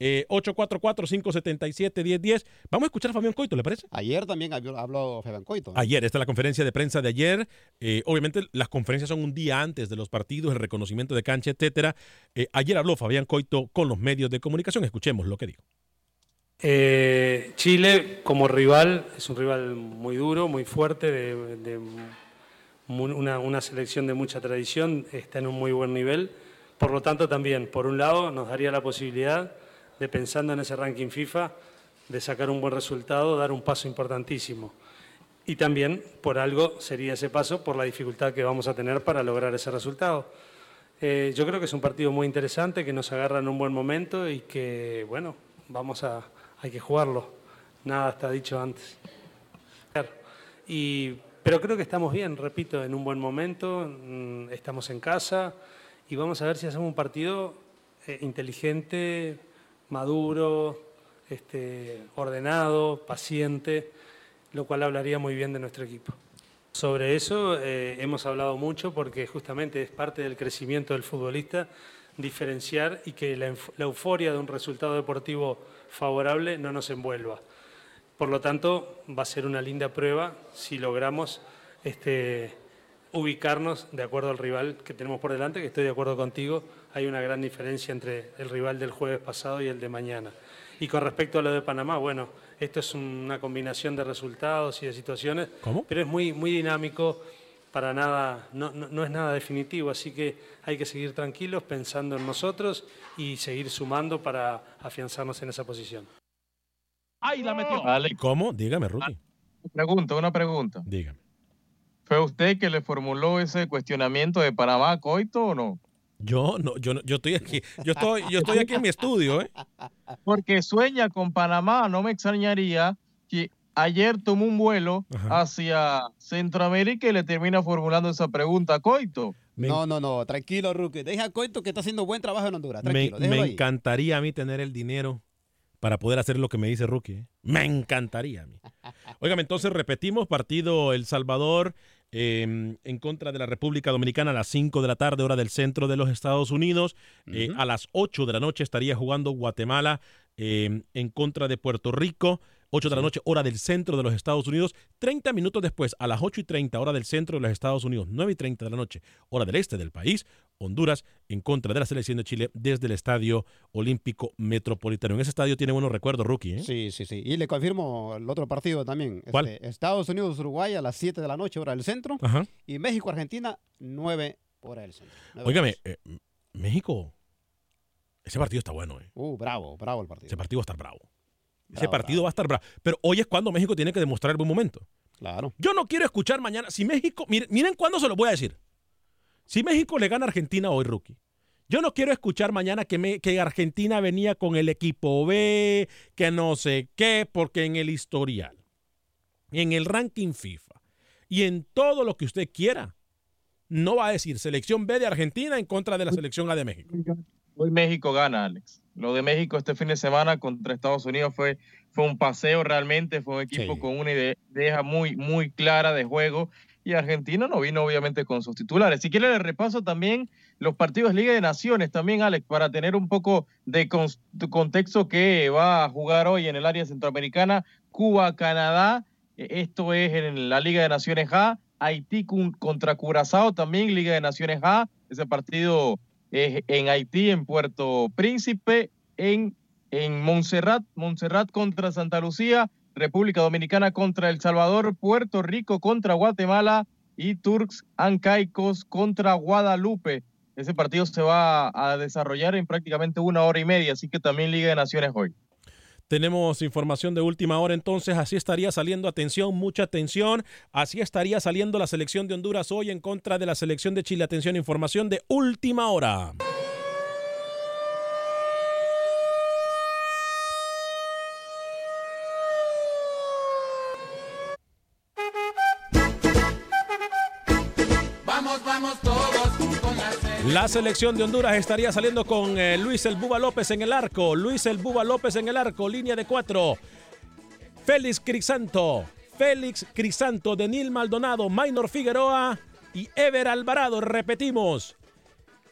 Eh, 844-577-1010. Vamos a escuchar a Fabián Coito, ¿le parece? Ayer también habló, Fabián Coito. Ayer, esta es la conferencia de prensa de ayer. Eh, obviamente las conferencias son un día antes de los partidos, el reconocimiento de cancha, etcétera. Eh, ayer habló Fabián Coito con los medios de comunicación. Escuchemos lo que dijo. Eh, Chile como rival es un rival muy duro, muy fuerte, de, de una, una selección de mucha tradición, está en un muy buen nivel. Por lo tanto, también, por un lado, nos daría la posibilidad de, pensando en ese ranking FIFA, de sacar un buen resultado, dar un paso importantísimo. Y también, por algo, sería ese paso por la dificultad que vamos a tener para lograr ese resultado. Eh, yo creo que es un partido muy interesante, que nos agarra en un buen momento y que, bueno, vamos a, hay que jugarlo. Nada está dicho antes. Y, pero creo que estamos bien, repito, en un buen momento, mm, estamos en casa y vamos a ver si hacemos un partido eh, inteligente, maduro, este, ordenado, paciente, lo cual hablaría muy bien de nuestro equipo. Sobre eso eh, hemos hablado mucho porque justamente es parte del crecimiento del futbolista diferenciar y que la, la euforia de un resultado deportivo favorable no nos envuelva. Por lo tanto, va a ser una linda prueba si logramos este, ubicarnos de acuerdo al rival que tenemos por delante, que estoy de acuerdo contigo, hay una gran diferencia entre el rival del jueves pasado y el de mañana. Y con respecto a lo de Panamá, bueno, esto es una combinación de resultados y de situaciones, ¿Cómo? pero es muy, muy dinámico, para nada, no, no- no es nada definitivo, así que hay que seguir tranquilos pensando en nosotros y seguir sumando para afianzarnos en esa posición. ¡Ay, la metió! ¿Cómo? Dígame, Rookie. Pregunta, una pregunta. Dígame. ¿Fue usted que le formuló ese cuestionamiento de Panamá a Coito o no? Yo no, yo no, yo estoy aquí, yo estoy, yo estoy aquí en mi estudio, ¿eh? Porque sueña con Panamá, no me extrañaría ayer tomó un vuelo hacia Centroamérica y le termina formulando esa pregunta a Coito. No, no, no, tranquilo, Rookie. Deja a Coito que está haciendo buen trabajo en Honduras. Me, Tranquilo, me encantaría a mí tener el dinero para poder hacer lo que me dice Rookie. ¿eh? Me encantaría a mí. Óigame, entonces repetimos, partido El Salvador eh, en contra de la República Dominicana a las 5 de la tarde, hora del centro de los Estados Unidos. Eh, a las 8 de la noche estaría jugando Guatemala eh, en contra de Puerto Rico. 8 de la noche, hora del centro de los Estados Unidos. 30 minutos después, a las 8 y 30, hora del centro de los Estados Unidos. 9 y 30 de la noche, hora del este del país. Honduras en contra de la selección de Chile desde el Estadio Olímpico Metropolitano. En ese estadio tiene buenos recuerdos, Rookie. ¿eh? Sí, sí, sí. Y le confirmo el otro partido también. ¿Cuál? Este, Estados Unidos-Uruguay a las 7 de la noche, hora del centro. Ajá. Y México-Argentina, 9 hora del centro. Óigame, eh, México, ese partido está bueno. ¿eh? Uh, bravo, bravo el partido. Ese partido va a estar bravo. Ese Bravo, partido va a estar bravo. Pero hoy es cuando México tiene que demostrar el buen momento. Claro. Yo no quiero escuchar mañana. Si México, miren, miren cuándo se lo voy a decir. Si México le gana a Argentina hoy, rookie. Yo no quiero escuchar mañana que, me- que Argentina venía con el equipo B, que no sé qué, porque en el historial, en el ranking FIFA y en todo lo que usted quiera, no va a decir selección B de Argentina en contra de la selección A de México. Hoy México gana, Alex. Lo de México este fin de semana contra Estados Unidos fue, fue un paseo realmente, fue un equipo Sí. con una ide- idea muy, muy clara de juego. Y Argentina no vino obviamente con sus titulares. Si quiere le repaso también los partidos Liga de Naciones también, Alex, para tener un poco de, con- de contexto que va a jugar hoy en el área centroamericana, Cuba, Canadá, eh, esto es en la Liga de Naciones A, Haití con- contra Curazao también, Liga de Naciones A, ese partido es en Haití, en Puerto Príncipe, en, en Montserrat, Montserrat contra Santa Lucía, República Dominicana contra El Salvador, Puerto Rico contra Guatemala y Turks and Caicos contra Guadalupe. Ese partido se va a desarrollar en prácticamente una hora y media, así que también Liga de Naciones hoy. Tenemos información de última hora, entonces así estaría saliendo, atención, mucha atención, así estaría saliendo la selección de Honduras hoy en contra de la selección de Chile. Atención, información de última hora. La selección. De Honduras estaría saliendo con eh, Luis El Buba López en el arco. Luis El Buba López en el arco, línea de cuatro. Félix Crisanto, Félix Crisanto, Denil Maldonado, Maynor Figueroa y Ever Alvarado. Repetimos.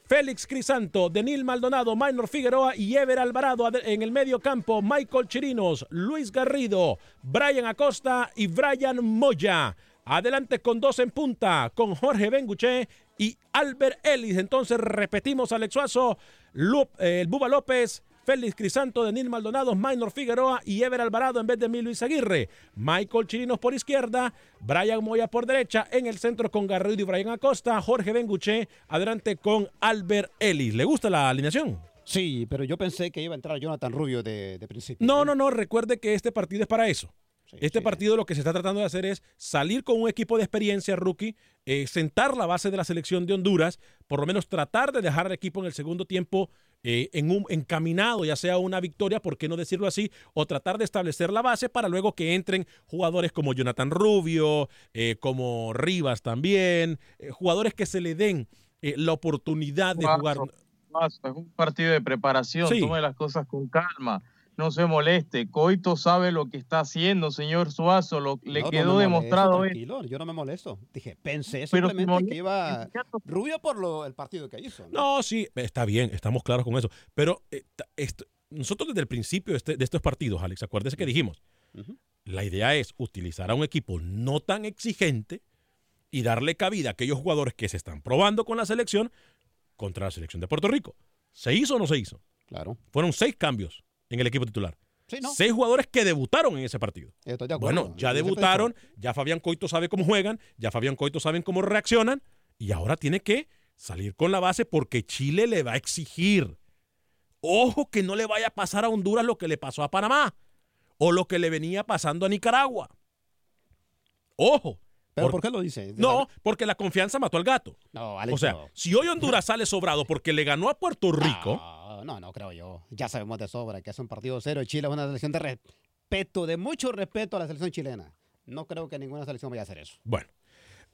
Félix Crisanto, Denil Maldonado, Maynor Figueroa y Ever Alvarado en el medio campo. Michael Chirinos, Luis Garrido, Brian Acosta y Brian Moya. Adelante con dos en punta, con Jorge Benguche y Albert Ellis. Entonces repetimos Alex Suazo, eh, el Buba López, Félix Crisanto, Denil Maldonado, Maynor Figueroa y Ever Alvarado en vez de mi Luis Aguirre. Michael Chirinos por izquierda, Brian Moya por derecha, en el centro con Garrido y Brian Acosta, Jorge Benguche, adelante con Albert Ellis. ¿Le gusta la alineación? Sí, pero yo pensé que iba a entrar Jonathan Rubio de, de principio. No, no, no, recuerde que este partido es para eso. Este partido lo que se está tratando de hacer es salir con un equipo de experiencia rookie, eh, sentar la base de la selección de Honduras, por lo menos tratar de dejar al equipo en el segundo tiempo eh, en un encaminado, ya sea una victoria, por qué no decirlo así, o tratar de establecer la base para luego que entren jugadores como Jonathan Rubio, eh, como Rivas también, eh, jugadores que se le den eh, la oportunidad de jugar. Es un partido de preparación, Sí. tome las cosas con calma, no se moleste. Coito sabe lo que está haciendo, señor Suazo, lo, le No, quedó demostrado molesto, hoy. tranquilo, yo no me molesto. Dije, pensé Pero simplemente si que iba Rubio por lo, el partido que hizo. No, sí, está bien, estamos claros con eso. Pero eh, esto- nosotros desde el principio de, este- de estos partidos, Alex, acuérdese que dijimos, la idea es utilizar a un equipo no tan exigente y darle cabida a aquellos jugadores que se están probando con la selección contra la selección de Puerto Rico. ¿Se hizo o no se hizo? Claro. Fueron seis cambios en el equipo titular. Sí, ¿no? Seis jugadores que debutaron en ese partido. Estoy de acuerdo. Bueno, ya debutaron, ya Fabián Coito sabe cómo juegan, ya Fabián Coito saben cómo reaccionan y ahora tiene que salir con la base porque Chile le va a exigir. Ojo que no le vaya a pasar a Honduras lo que le pasó a Panamá o lo que le venía pasando a Nicaragua. Ojo. ¿Pero por qué lo dice? No, porque la confianza mató al gato. No, Alex, o sea, no. si hoy Honduras sale sobrado porque le ganó a Puerto Rico, No, no, no creo yo. Ya sabemos de sobra que es un partido cero. Chile es una selección de respeto, de mucho respeto a la selección chilena. No creo que ninguna selección vaya a hacer eso. Bueno,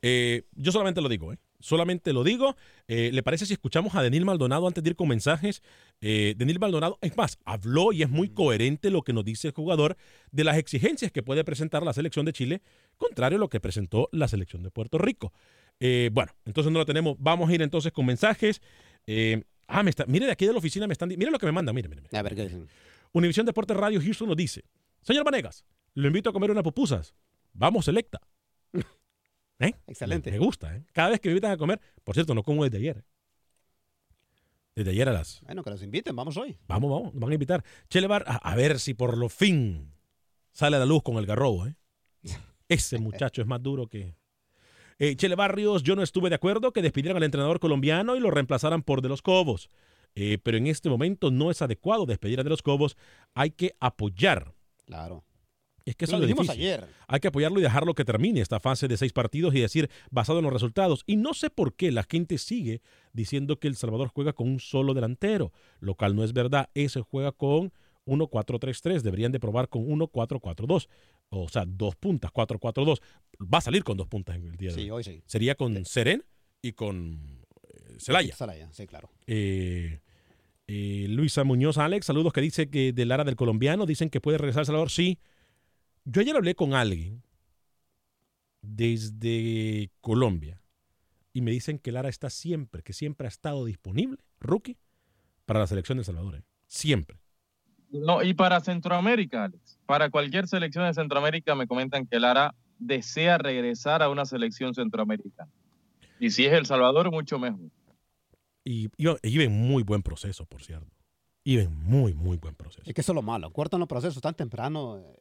eh, yo solamente lo digo, ¿eh? Solamente lo digo. Eh, ¿Le parece si escuchamos a Denil Maldonado antes de ir con mensajes? Eh, Denil Maldonado, es más, habló y es muy coherente lo que nos dice el jugador de las exigencias que puede presentar la selección de Chile, contrario a lo que presentó la selección de Puerto Rico. Eh, bueno, entonces no lo tenemos. Vamos a ir entonces con mensajes. Eh, ah, me está, mire de aquí de la oficina me están. Mire lo que me manda, mire, mire. A ver qué dicen. Univisión Deportes Radio Houston nos dice: Señor Vanegas, lo invito a comer unas pupusas. Vamos, selecta. <laughs> ¿Eh? Excelente. Me gusta, ¿eh? Cada vez que me invitan a comer, por cierto, no como desde ayer. ¿eh? Desde ayer a las. Bueno, que los inviten, vamos hoy. Vamos, vamos, nos van a invitar. Chele Bar, a, a ver si por lo fin sale a la luz con el garrobo, ¿eh? <laughs> Ese muchacho es más duro que. Eh, Chele Barrios, yo no estuve de acuerdo que despidieran al entrenador colombiano y lo reemplazaran por De los Cobos. Eh, pero en este momento no es adecuado despedir a De los Cobos. Hay que apoyar. Claro. Es que eso Lo es lo dijimos difícil. ayer. Hay que apoyarlo y dejarlo que termine esta fase de seis partidos y decir, basado en los resultados. Y no sé por qué la gente sigue diciendo que El Salvador juega con un solo delantero, lo cual no es verdad. Ese juega con 1-4-3-3. Deberían de probar con 1-4-4-2. O sea, dos puntas, 4-4-2. Va a salir con dos puntas en el día de Sí, hoy. hoy sí. Sería con Seren y con eh, Celaya. Celaya, sí, claro. Eh, eh, Luisa Muñoz Alex, saludos que dice que de Lara del colombiano, dicen que puede regresar a Salvador. Sí. Yo ayer hablé con alguien desde Colombia y me dicen que Lara está siempre, que siempre ha estado disponible, rookie, para la selección de El Salvador. ¿eh? Siempre. No, y para Centroamérica, Alex, para cualquier selección de Centroamérica me comentan que Lara desea regresar a una selección centroamericana. Y si es El Salvador, mucho mejor. Y iba, iba en muy buen proceso, por cierto. Iba en muy, muy buen proceso. Es que eso es lo malo. Cortan los procesos tan temprano. eh,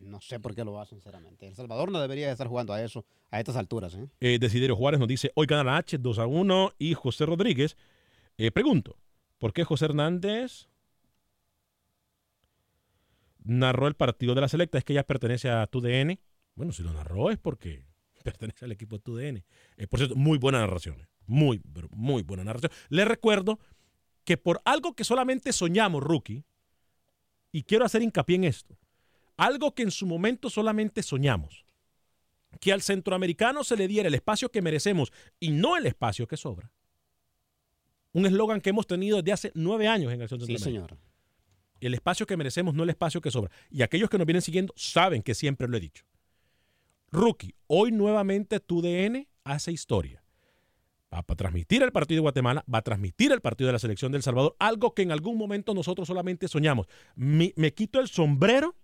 no sé por qué lo hacen, sinceramente. El Salvador no debería estar jugando a eso a estas alturas. ¿eh? Eh, Desiderio Juárez nos dice, hoy gana la H 2 a 1 y José Rodríguez. Eh, pregunto, ¿por qué José Hernández narró el partido de la selecta? ¿Es que ya pertenece a TUDN? Bueno, si lo narró es porque <laughs> pertenece al equipo de TUDN. Eh, por cierto, muy buena narración. eh, Muy, pero muy buena narración. Les recuerdo que por algo que solamente soñamos, rookie, y quiero hacer hincapié en esto, algo que en su momento solamente soñamos, que al centroamericano se le diera el espacio que merecemos y no el espacio que sobra. Un eslogan que hemos tenido desde hace nueve años en Acción Sí, Centroamérica. señor. El espacio que merecemos, no el espacio que sobra. Y aquellos que nos vienen siguiendo saben que siempre lo he dicho. Rookie, hoy nuevamente tu DN hace historia. Va a transmitir el partido de Guatemala, va a transmitir el partido de la selección del Salvador, algo que en algún momento nosotros solamente soñamos. Me, me quito el sombrero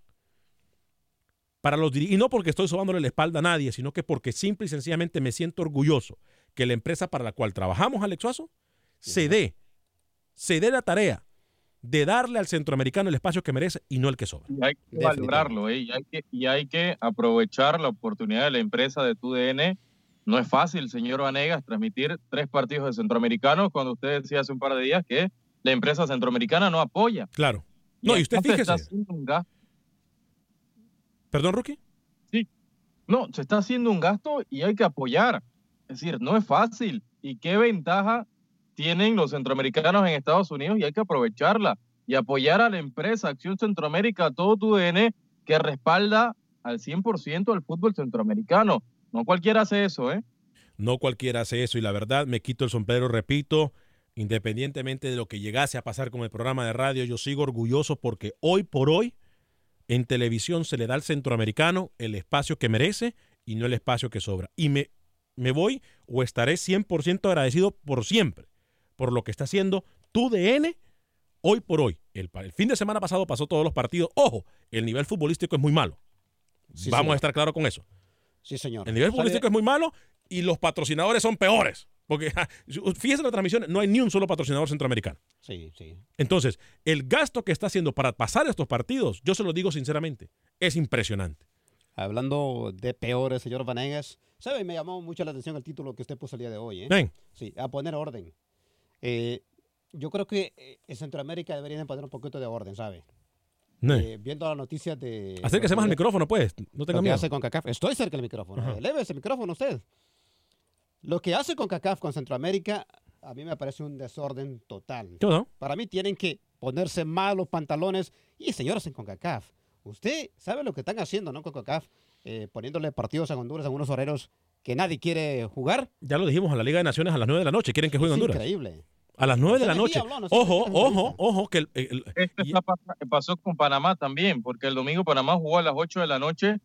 para los y no porque estoy sobándole la espalda a nadie, sino que porque simple y sencillamente me siento orgulloso que la empresa para la cual trabajamos, Alex Suazo, se dé, se dé la tarea de darle al centroamericano el espacio que merece y no el que sobra. Y hay que valorarlo, ¿eh? y, hay que, y hay que aprovechar la oportunidad de la empresa de TUDN. No es fácil, señor Vanegas, transmitir tres partidos de centroamericanos cuando usted decía hace un par de días que la empresa centroamericana no apoya. Claro. No, y usted está fíjese. ¿Perdón, Rookie? Sí. No, se está haciendo un gasto y hay que apoyar. Es decir, no es fácil. ¿Y qué ventaja tienen los centroamericanos en Estados Unidos? Y hay que aprovecharla y apoyar a la empresa Acción Centroamérica, todo tu DN, que respalda al 100% al fútbol centroamericano. No cualquiera hace eso, ¿eh? No cualquiera hace eso y la verdad me quito el sombrero, repito, independientemente de lo que llegase a pasar con el programa de radio, yo sigo orgulloso porque hoy por hoy en televisión se le da al centroamericano el espacio que merece y no el espacio que sobra. Y me, me voy o estaré 100% agradecido por siempre por lo que está haciendo tu DN hoy por hoy. El, fin de semana pasado pasó todos los partidos. Ojo, el nivel futbolístico es muy malo. Sí, Vamos señor. a estar claros con eso. Sí, señor. El nivel futbolístico es muy malo y los patrocinadores son peores. Porque ja, fíjese en la transmisión, no hay ni un solo patrocinador centroamericano. Sí, sí. Entonces, el gasto que está haciendo para pasar estos partidos, yo se lo digo sinceramente, es impresionante. Hablando de peores, señor Vanegas, ¿sabe? Me llamó mucho la atención el título que usted puso el día de hoy. ¿eh? Ven. Sí, a poner orden. Eh, yo creo que eh, en Centroamérica deberían poner un poquito de orden, ¿sabe? No. Eh, viendo las noticias de... Acérquese más al que- micrófono, pues. No tenga lo que miedo. hace con CACAF. Estoy cerca del micrófono. Ajá. Eleve ese micrófono usted. Lo que hace con CACAF con Centroamérica, a mí me parece un desorden total. ¿Qué pasó? Para mí tienen que ponerse mal los pantalones. Y señores en CONCACAF, usted sabe lo que están haciendo, ¿no? Con CONCACAF, eh, poniéndole partidos a Honduras en unos horarios que nadie quiere jugar. Ya lo dijimos a la Liga de Naciones a las 9 de la noche. Quieren que juegue Es Honduras. increíble. A las 9 de la noche. habló, no sé Ojo, ojo, ojo, que el- el- Esto está pas- pasó con Panamá también, porque el domingo Panamá jugó a las 8 de la noche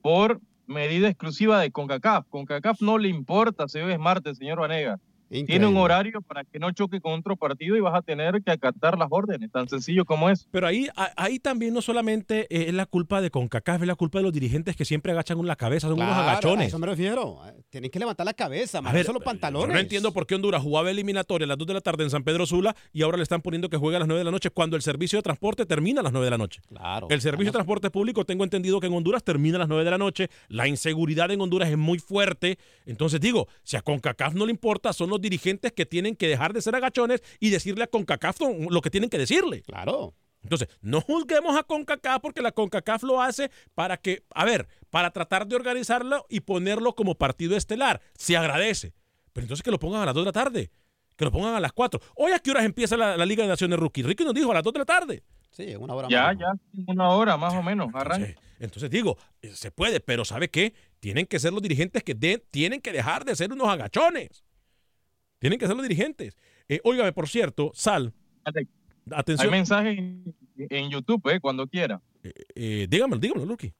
por medida exclusiva de CONCACAF. CONCACAF no le importa si hoy es martes, señor Vanega. Tiene un horario para que no choque con otro partido y vas a tener que acatar las órdenes, tan sencillo como es. Pero ahí, ahí también no solamente eh, es la culpa de CONCACAF, es la culpa de los dirigentes que siempre agachan la cabeza, son unos Claro, a agachones. eso me refiero. Eh, Tienen que levantar la cabeza, más ver, los yo pantalones. no entiendo por qué Honduras jugaba eliminatoria a las 2 de la tarde en San Pedro Sula y ahora le están poniendo que juegue a las 9 de la noche cuando el servicio de transporte termina a las 9 de la noche. Claro. El servicio de transporte público, tengo entendido que en Honduras termina a las 9 de la noche. La inseguridad en Honduras es muy fuerte. Entonces digo, si a CONCACAF no le importa, son los dirigentes que tienen que dejar de ser agachones y decirle a CONCACAF lo que tienen que decirle. Claro. Entonces, no juzguemos a CONCACAF porque la CONCACAF lo hace para que, a ver, para tratar de organizarlo y ponerlo como partido estelar. Se agradece. Pero entonces que lo pongan a las 2 de la tarde. Que lo pongan a las 4. Hoy a qué horas empieza la, la Liga de Naciones Rookie. Ricky nos dijo a las 2 de la tarde. Sí, una hora Ya, más. ya, una hora más o menos. Entonces, entonces digo, eh, se puede, pero ¿sabe qué? Tienen que ser los dirigentes que de- tienen que dejar de ser unos agachones. Tienen que ser los dirigentes. Eh, óigame, por cierto, Sal, Hay atención. mensajes en, en YouTube, eh, cuando quiera. Eh, dígamelo, dígamelo, Lucky.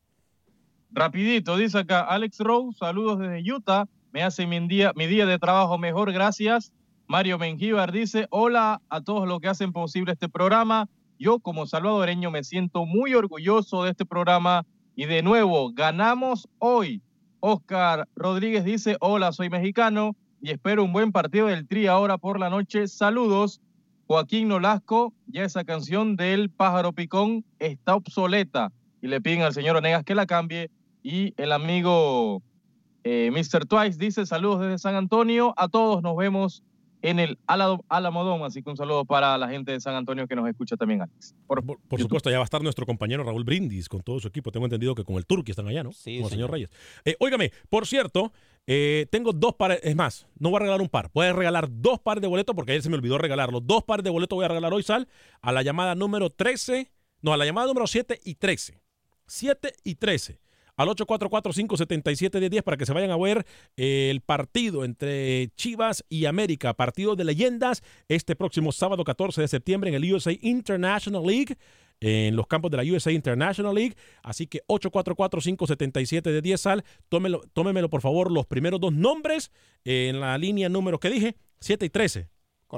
Rapidito, dice acá Alex Rose, saludos desde Utah, me hace mi día, mi día de trabajo mejor, gracias. Mario Mengíbar dice, hola a todos los que hacen posible este programa. Yo como salvadoreño me siento muy orgulloso de este programa y de nuevo, ganamos hoy. Oscar Rodríguez dice, hola, soy mexicano y espero un buen partido del Tri ahora por la noche. Saludos. Joaquín Nolasco, ya esa canción del pájaro picón está obsoleta y le piden al señor Onegas que la cambie. Y el amigo eh, Mr. Twice dice saludos desde San Antonio. A todos nos vemos en el Ala- Alamodón. Así que un saludo para la gente de San Antonio que nos escucha también, Alex. Por, Por supuesto, ya va a estar nuestro compañero Raúl Brindis con todo su equipo. Tengo entendido que con el Turqui están allá, ¿no? Sí, con el señor. Reyes. Eh, óigame, por cierto, eh, tengo dos pares. Es más, no voy a regalar un par. Voy a regalar dos pares de boletos porque ayer se me olvidó regalarlos. Dos pares de boletos voy a regalar hoy, Sal, a la llamada número 13. No, a la llamada número 7 y 13. 7 y 13. Al 844-577-1010 para que se vayan a ver eh, el partido entre Chivas y América, partido de leyendas, este próximo sábado 14 de septiembre en el USA International League en los campos de la USA International League. Así que 844-577 de 10 sal. Tómelo, tómemelo por favor los primeros dos nombres en la línea número que dije, 7 y 13.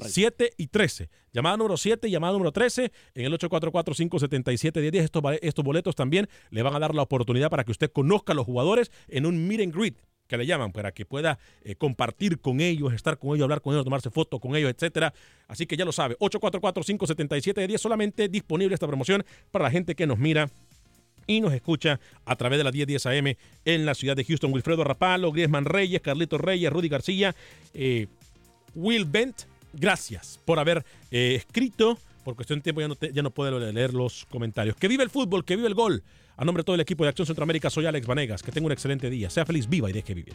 7 y 13. Llamada número 7 y llamada número 13 en el 844-577-1010. Estos, estos boletos también le van a dar la oportunidad para que usted conozca a los jugadores en un meet and greet que le llaman, para que pueda eh, compartir con ellos, estar con ellos, hablar con ellos, tomarse fotos con ellos, etcétera. Así que ya lo sabe, 844-577-10 solamente disponible esta promoción para la gente que nos mira y nos escucha a través de la 1010 AM en la ciudad de Houston. Wilfredo Rapalo, Griezmann Reyes, Carlitos Reyes, Rudy García, eh, Will Bent, gracias por haber eh, escrito. Por cuestión de tiempo ya no, ya no puedo leer los comentarios. Que vive el fútbol, que vive el gol. A nombre de todo el equipo de Acción Centroamérica, soy Alex Vanegas. Que tenga un excelente día. Sea feliz, viva y deje vivir.